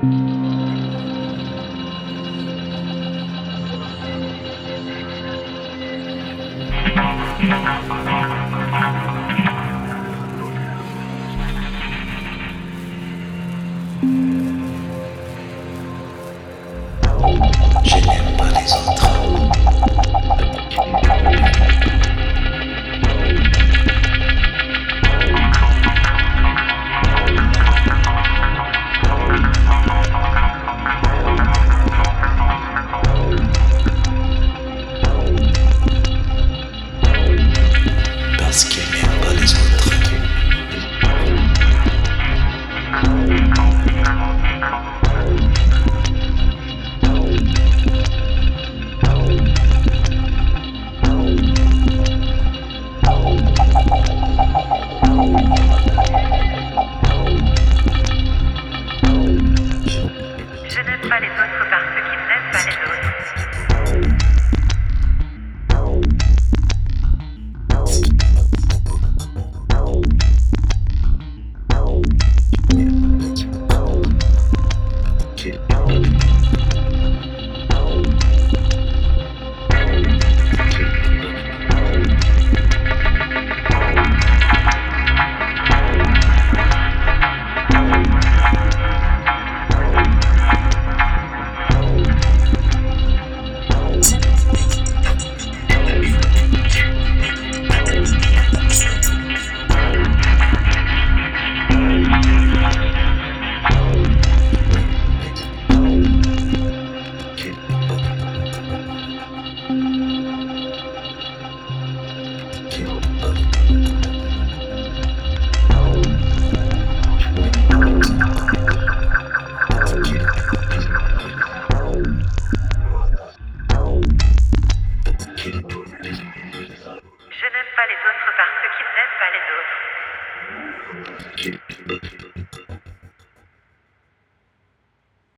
Je n'aime pas les autres. Je n'aime pas les autres parce qu'ils n'aiment pas les autres.